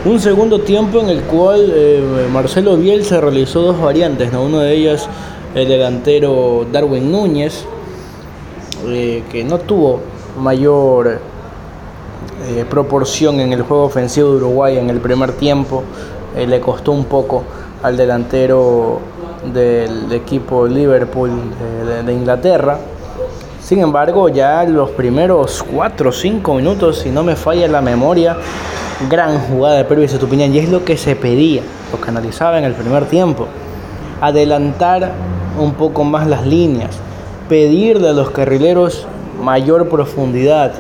Un segundo tiempo en el cual eh, Marcelo Bielsa realizó dos variantes, ¿no? Una de ellas el delantero Darwin Núñez, eh, que no tuvo mayor eh, proporción en el juego ofensivo de Uruguay en el primer tiempo. Eh, le costó un poco al delantero del equipo Liverpool de, de Inglaterra. Sin embargo, ya los primeros 4 o 5 minutos, si no me falla la memoria, gran jugada de Pervis Estupiñán y es lo que se pedía, lo que analizaba en el primer tiempo. Adelantar un poco más las líneas, pedirle a los carrileros mayor profundidad,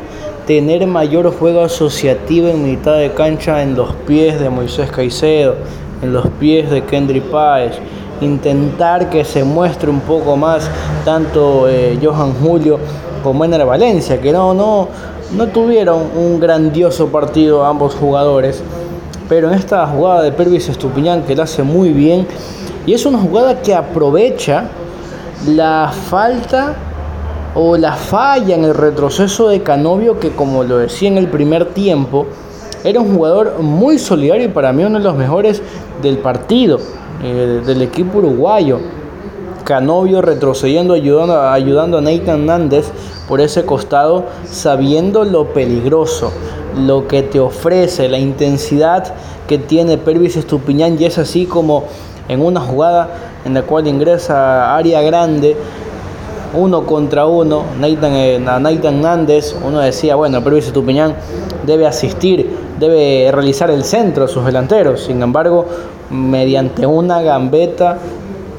tener mayor juego asociativo en mitad de cancha en los pies de Moisés Caicedo, en los pies de Kendry Páez, intentar que se muestre un poco más tanto eh, Johan Julio como Ener Valencia, que no, no, no tuvieron un grandioso partido ambos jugadores, pero en esta jugada de Pervis Estupiñán que la hace muy bien, y es una jugada que aprovecha la falta o la falla en el retroceso de Canovio, que como lo decía en el primer tiempo, era un jugador muy solidario y para mí uno de los mejores del partido, eh, del equipo uruguayo. Canovio retrocediendo, ayudando, ayudando a Nathan Nández por ese costado, sabiendo lo peligroso, lo que te ofrece, la intensidad que tiene Pervis Estupiñán, y es así como en una jugada en la cual ingresa área grande, uno contra uno, Nathan, eh, Nathan uno decía, bueno, Pervis Estupiñán debe asistir, debe realizar el centro a sus delanteros, sin embargo, mediante una gambeta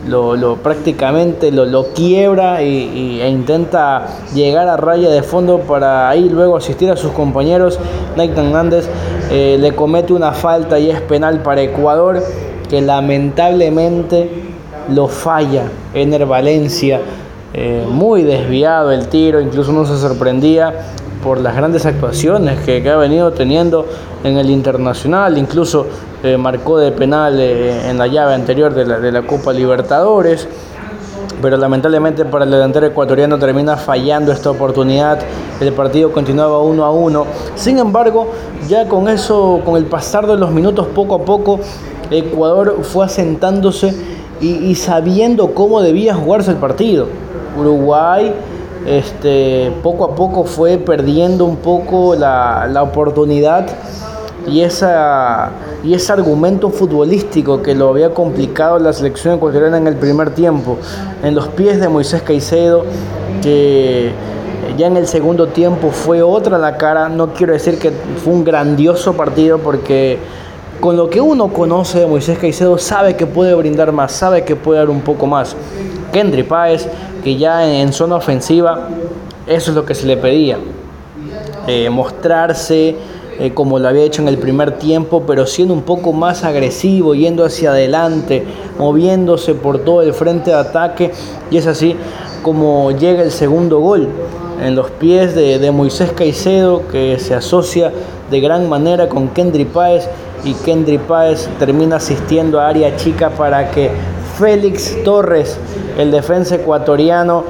lo, prácticamente lo, lo quiebra y, e intenta llegar a raya de fondo para ahí luego asistir a sus compañeros. Nathan Nández eh, le comete una falta y es penal para Ecuador que lamentablemente lo falla Ener Valencia. Eh, muy desviado el tiro, incluso no se sorprendía por las grandes actuaciones que, que, ha venido teniendo en el internacional, incluso eh, marcó de penal eh, en la llave anterior de la, de la Copa Libertadores pero lamentablemente para el delantero ecuatoriano termina fallando esta oportunidad. El partido continuaba uno a uno. Sin embargo, ya con eso, con el pasar de los minutos, poco a poco, Ecuador fue asentándose y, y sabiendo cómo debía jugarse el partido. Uruguay este, poco a poco fue perdiendo un poco la, la oportunidad y, esa, y ese argumento futbolístico que lo había complicado la selección ecuatoriana en el primer tiempo, en los pies de Moisés Caicedo, que ya en el segundo tiempo fue otra la cara, no quiero decir que fue un grandioso partido porque con lo que uno conoce de Moisés Caicedo sabe que puede brindar más, sabe que puede dar un poco más. Kendry Páez, que ya en, zona ofensiva, eso es lo que se le pedía. Eh, mostrarse, eh, como lo había hecho en el primer tiempo, pero siendo un poco más agresivo, yendo hacia adelante, moviéndose por todo el frente de ataque. Y es así como llega el segundo gol en los pies de, Moisés Caicedo, que se asocia de gran manera con Kendry Páez. Y Kendry Páez termina asistiendo a área chica para que Félix Torres, el defensa ecuatoriano,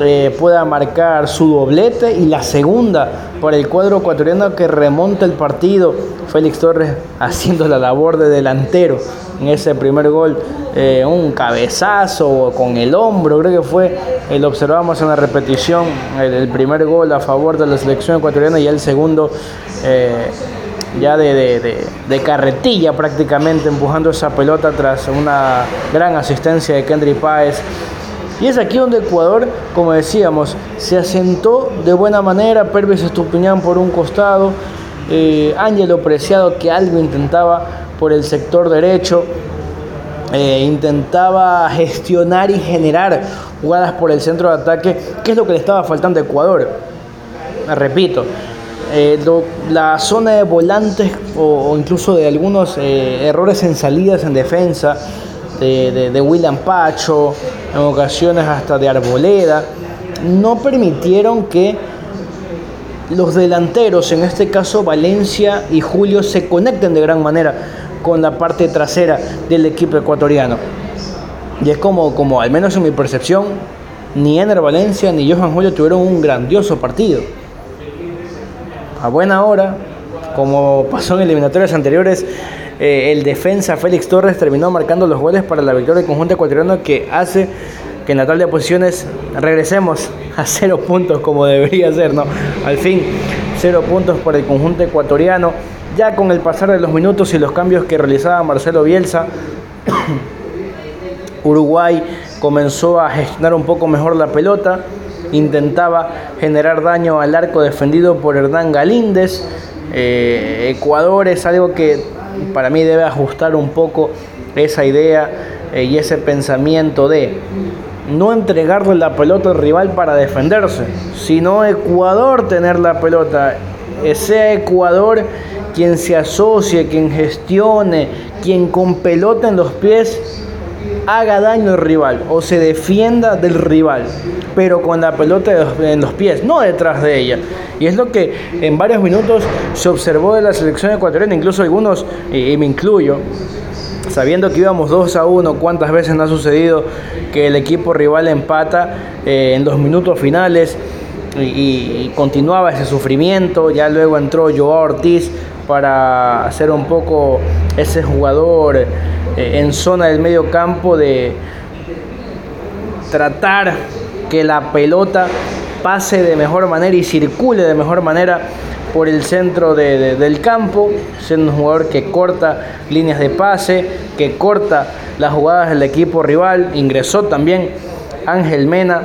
eh, pueda marcar su doblete y la segunda para el cuadro ecuatoriano que remonta el partido. Félix Torres haciendo la labor de delantero en ese primer gol. Eh, un cabezazo con el hombro, creo que fue, eh, lo observamos en la repetición, el, primer gol a favor de la selección ecuatoriana y el segundo ya de, de, carretilla prácticamente, empujando esa pelota tras una gran asistencia de Kendry Páez y es aquí donde Ecuador, como decíamos, se asentó de buena manera, Pervis Estupiñán por un costado, eh, Ángelo Preciado que algo intentaba por el sector derecho, eh, intentaba gestionar y generar jugadas por el centro de ataque, que es lo que le estaba faltando a Ecuador. Repito, eh, la zona de volantes o, incluso de algunos eh, errores en salidas en defensa de, de William Pacho, en ocasiones hasta de Arboleda, no permitieron que los delanteros, en este caso Valencia y Julio, se conecten de gran manera con la parte trasera del equipo ecuatoriano. Y es como, como al menos en mi percepción, ni Ener Valencia ni Johan Julio tuvieron un grandioso partido. A buena hora, como pasó en eliminatorias anteriores, eh, el defensa Félix Torres terminó marcando los goles para la victoria del conjunto ecuatoriano que hace que en la tabla de posiciones regresemos a cero puntos como debería ser, ¿no? Al fin, cero puntos para el conjunto ecuatoriano. Ya con el pasar de los minutos y los cambios que realizaba Marcelo Bielsa, Uruguay comenzó a gestionar un poco mejor la pelota, intentaba generar daño al arco defendido por Hernán Galíndez. Eh, Ecuador es algo que para mí debe ajustar un poco esa idea eh, y ese pensamiento de no entregarle la pelota al rival para defenderse, sino Ecuador tener la pelota, sea Ecuador quien se asocie, quien gestione, quien con pelota en los pies haga daño al rival o se defienda del rival, pero con la pelota en los pies, no detrás de ella. Y es lo que en varios minutos se observó de la selección ecuatoriana, incluso algunos, y, me incluyo, sabiendo que íbamos 2 a 1, cuántas veces no ha sucedido que el equipo rival empata eh, en los minutos finales y, continuaba ese sufrimiento, ya luego entró Joao Ortiz para hacer un poco ese jugador eh, en zona del medio campo de tratar que la pelota pase de mejor manera y circule de mejor manera por el centro del campo, siendo un jugador que corta líneas de pase, que corta las jugadas del equipo rival. Ingresó también Ángel Mena,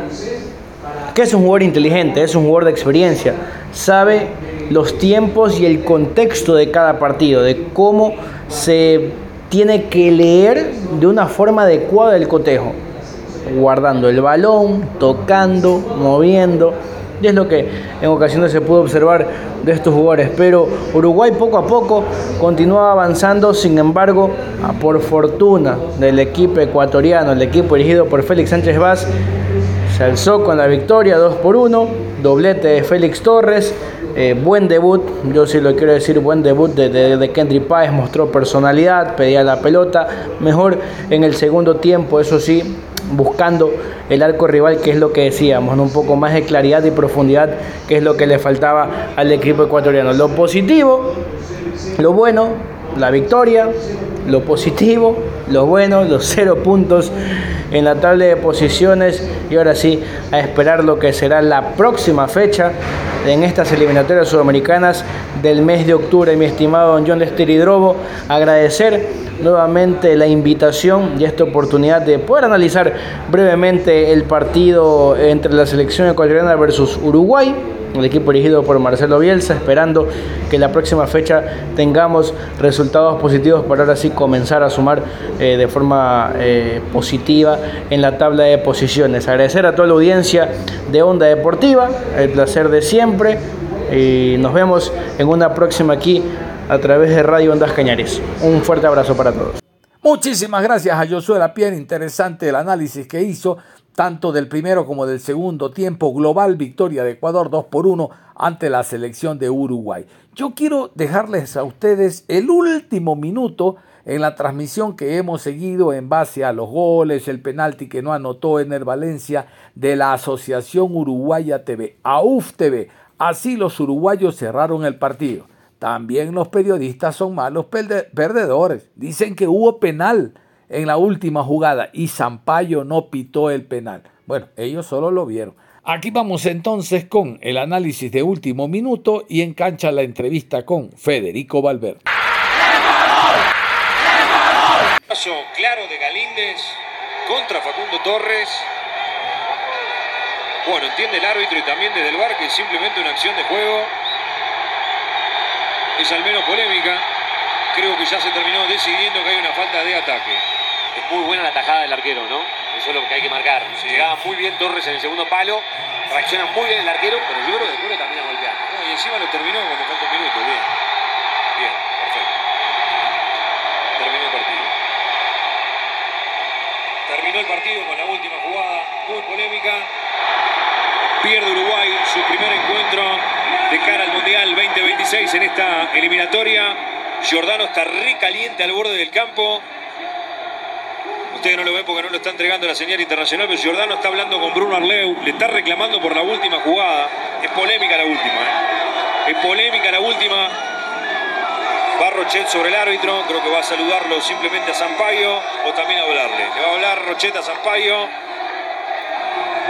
que es un jugador inteligente, es un jugador de experiencia, sabe los tiempos y el contexto de cada partido, de cómo se tiene que leer de una forma adecuada el cotejo guardando el balón, tocando, moviendo. Y es lo que en ocasiones se pudo observar de estos jugadores. Pero Uruguay poco a poco continúa avanzando, sin embargo, por fortuna del equipo ecuatoriano, el equipo dirigido por Félix Sánchez Vaz, se alzó con la victoria 2 por 1, doblete de Félix Torres, Eh, buen debut, yo sí lo quiero decir, buen debut de, de, Kendry Páez, mostró personalidad, pedía la pelota, mejor en el segundo tiempo, eso sí, buscando el arco rival, que es lo que decíamos, ¿no? un poco más de claridad y profundidad, que es lo que le faltaba al equipo ecuatoriano. Lo positivo, lo bueno, la victoria, lo positivo, lo bueno, los cero puntos en la tabla de posiciones y ahora sí a esperar lo que será la próxima fecha en estas eliminatorias sudamericanas del mes de octubre, mi estimado don John Lester Hidrobo, agradecer nuevamente la invitación y esta oportunidad de poder analizar brevemente el partido entre la selección ecuatoriana versus Uruguay el equipo dirigido por Marcelo Bielsa, esperando que la próxima fecha tengamos resultados positivos para ahora sí comenzar a sumar eh, de forma eh, positiva en la tabla de posiciones. Agradecer a toda la audiencia de Onda Deportiva, el placer de siempre y nos vemos en una próxima aquí a través de Radio Ondas Cañares. Un fuerte abrazo para todos. Muchísimas gracias a Josué Lapierre, interesante el análisis que hizo tanto del primero como del segundo tiempo. Global victoria de Ecuador 2 por 1 ante la selección de Uruguay. Yo quiero dejarles a ustedes el último minuto en la transmisión que hemos seguido en base a los goles, el penalti que no anotó Ener Valencia de la Asociación Uruguaya TV, AUF TV. Así los uruguayos cerraron el partido. También los periodistas son malos perdedores. Dicen que hubo penal en la última jugada y Zampayo no pitó el penal. Bueno, ellos solo lo vieron. Aquí vamos entonces con el análisis de último minuto y en cancha la entrevista con Federico Valverde. Paso claro de Galíndez contra Facundo Torres. Bueno, entiende el árbitro y también desde el bar que es simplemente una acción de juego. Es al menos polémica. Creo que ya se terminó decidiendo que hay una falta de ataque. Es muy buena la tajada del arquero, ¿no? Eso es lo que hay que marcar. Llegaba muy bien Torres en el segundo palo, reacciona muy bien el arquero, pero yo creo que después lo termina golpeando. No, y encima lo terminó cuando falta un minuto. Bien. Bien, perfecto. Terminó el partido. Terminó el partido con la última jugada, muy polémica. Pierde Uruguay su primer encuentro de cara al Mundial 2026 en esta eliminatoria. Giordano está recaliente al borde del campo. Ustedes no lo ven porque no lo está entregando la señal internacional, pero Giordano está hablando con Bruno Arleu, le está reclamando por la última jugada. Es polémica la última, ¿eh? Es polémica la última. Va Rochet sobre el árbitro, creo que va a saludarlo simplemente a Sampaio o también a hablarle. Le va a hablar Rochet a Sampaio.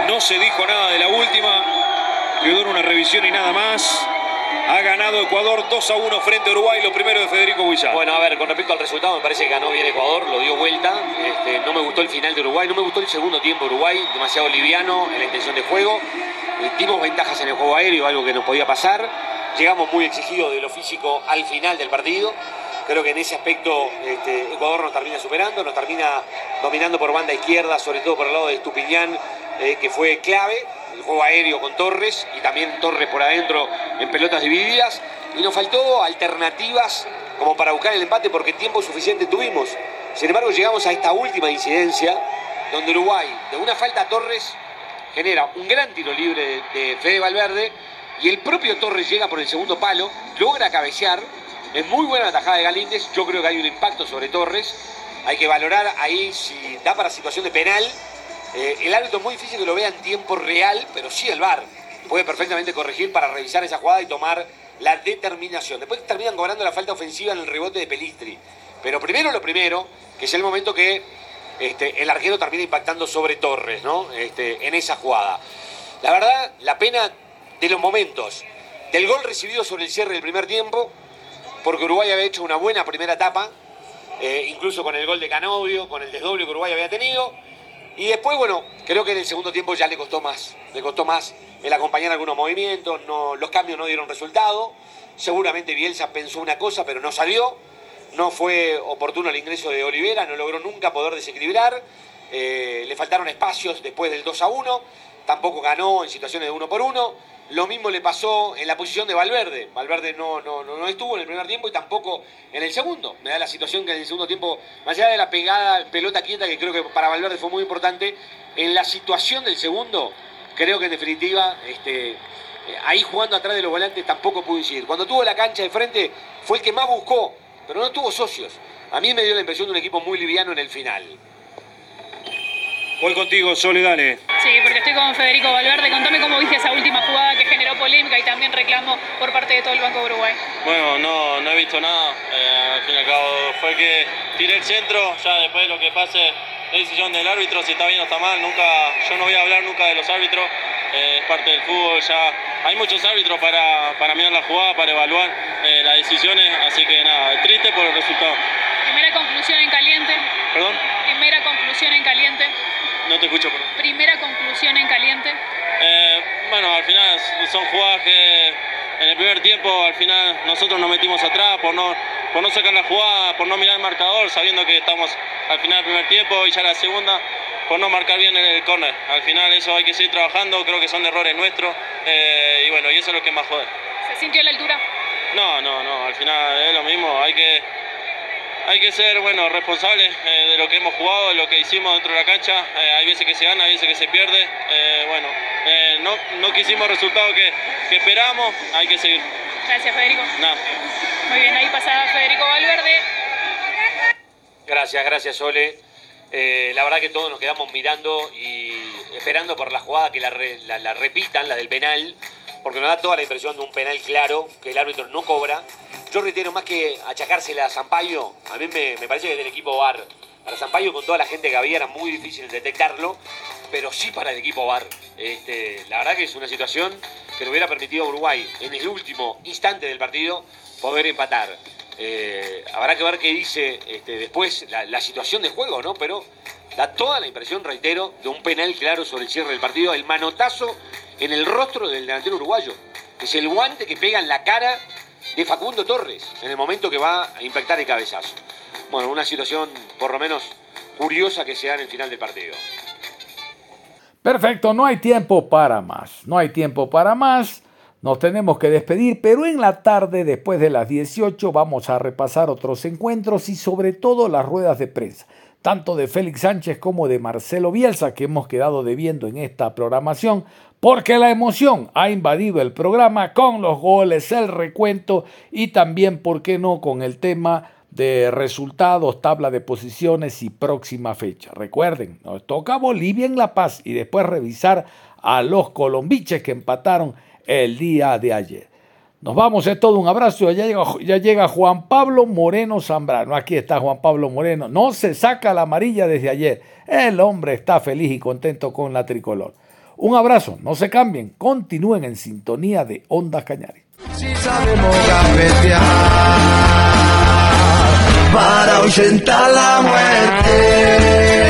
No se dijo nada de la última, quedó en una revisión y nada más. Ha ganado Ecuador 2 a 1 frente a Uruguay, lo primero de Federico Huizar. Bueno, a ver, con respecto al resultado, me parece que ganó bien Ecuador, lo dio vuelta. Este, no me gustó el final de Uruguay, no me gustó el segundo tiempo de Uruguay, demasiado liviano en la intención de juego. Eh, Dimos ventajas en el juego aéreo, algo que nos podía pasar. Llegamos muy exigidos de lo físico al final del partido. Creo que en ese aspecto este, Ecuador nos termina superando, nos termina dominando por banda izquierda, sobre todo por el lado de Estupiñán, eh, que fue clave el juego aéreo con Torres y también Torres por adentro en pelotas divididas. Y nos faltó alternativas como para buscar el empate porque tiempo suficiente tuvimos. Sin embargo, llegamos a esta última incidencia donde Uruguay, de una falta a Torres, genera un gran tiro libre de, de Fede Valverde y el propio Torres llega por el segundo palo, logra cabecear. Es muy buena la tajada de Galíndez. Yo creo que hay un impacto sobre Torres. Hay que valorar ahí si da para situación de penal. Eh, el árbitro es muy difícil que lo vea en tiempo real, pero sí el VAR puede perfectamente corregir para revisar esa jugada y tomar la determinación. Después terminan cobrando la falta ofensiva en el rebote de Pelistri. Pero primero lo primero, que es el momento que este, el arquero termina impactando sobre Torres, ¿no? Este, en esa jugada. La verdad, la pena de los momentos. Del gol recibido sobre el cierre del primer tiempo, porque Uruguay había hecho una buena primera etapa, eh, incluso con el gol de Canovio, con el desdoble que Uruguay había tenido. Y después, bueno, creo que en el segundo tiempo ya le costó más. Le costó más el acompañar algunos movimientos, no, los cambios no dieron resultado. Seguramente Bielsa pensó una cosa, pero no salió. No fue oportuno el ingreso de Olivera, no logró nunca poder desequilibrar. Eh, le faltaron espacios después del 2 a 1. Tampoco ganó en situaciones de uno por uno. Lo mismo le pasó en la posición de Valverde. Valverde no, no, no, no estuvo en el primer tiempo y tampoco en el segundo. Me da la situación que en el segundo tiempo, más allá de la pegada, pelota quieta, que creo que para Valverde fue muy importante, en la situación del segundo, creo que en definitiva este, eh, ahí jugando atrás de los volantes tampoco pudo incidir. Cuando tuvo la cancha de frente fue el que más buscó, pero no tuvo socios. A mí me dio la impresión de un equipo muy liviano en el final. Voy contigo, Sole, dale. Sí, porque estoy con Federico Valverde. Contame cómo viste esa última jugada que generó polémica y también reclamo por parte de todo el Banco de Uruguay. Bueno, no, no he visto nada. Eh, al fin y al cabo fue que tiré el centro, ya después de lo que pase es decisión del árbitro, si está bien o está mal. Nunca, yo no voy a hablar nunca de los árbitros. Eh, es parte del fútbol, ya hay muchos árbitros para, para mirar la jugada, para evaluar eh, las decisiones, así que nada, triste por el resultado. Primera conclusión en caliente. ¿Perdón? Primera conclusión en caliente. No te escucho, perdón. Primera conclusión en caliente. Eh, bueno, al final son jugadas que en el primer tiempo al final nosotros nos metimos atrás por no, por no sacar la jugada, por no mirar el marcador, sabiendo que estamos al final del primer tiempo y ya la segunda, por no marcar bien el, el córner. Al final eso hay que seguir trabajando, creo que son errores nuestros eh, y bueno, y eso es lo que más jode. ¿Se sintió la altura? No, no, no, al final es lo mismo, hay que, hay que ser bueno, responsables eh, de lo que hemos jugado, de lo que hicimos dentro de la cancha. Eh, hay veces que se gana, hay veces que se pierde. Eh, bueno, eh, no, no quisimos el resultado que, que esperamos, hay que seguir. Gracias, Federico. Nada. Muy bien, ahí pasaba Federico Valverde. Gracias, gracias Sole. Eh, la verdad que todos nos quedamos mirando y esperando por la jugada que la, re- la- la repitan, la del penal, porque nos da toda la impresión de un penal claro que el árbitro no cobra. Yo reitero, más que achacársela a Zampayo, a mí me, parece que del equipo VAR. Para Zampayo, con toda la gente que había, era muy difícil detectarlo, pero sí para el equipo VAR. Este, la verdad que es una situación que le hubiera permitido a Uruguay, en el último instante del partido, poder empatar. Eh, habrá que ver qué dice este, después la, la situación de juego, ¿no? Pero da toda la impresión, reitero, de un penal claro sobre el cierre del partido, el manotazo en el rostro del delantero uruguayo. Es el guante que pega en la cara de Facundo Torres en el momento que va a impactar el cabezazo. Bueno, una situación por lo menos curiosa que se da en el final del partido. Perfecto, no hay tiempo para más. No hay tiempo para más. Nos tenemos que despedir, pero en la tarde, después de las 18, vamos a repasar otros encuentros y sobre todo las ruedas de prensa, tanto de Félix Sánchez como de Marcelo Bielsa, que hemos quedado debiendo en esta programación, porque la emoción ha invadido el programa con los goles, el recuento y también, ¿por qué no?, con el tema de resultados, tabla de posiciones y próxima fecha. Recuerden, nos toca Bolivia en La Paz y después revisar a los colombiches que empataron el día de ayer. Nos vamos, es todo un abrazo. Ya llega, ya llega Juan Pablo Moreno Zambrano. Aquí está Juan Pablo Moreno. No se saca la amarilla desde ayer. El hombre está feliz y contento con la tricolor. Un abrazo, no se cambien, continúen en sintonía de Ondas Cañares. Si sabemos para la muerte.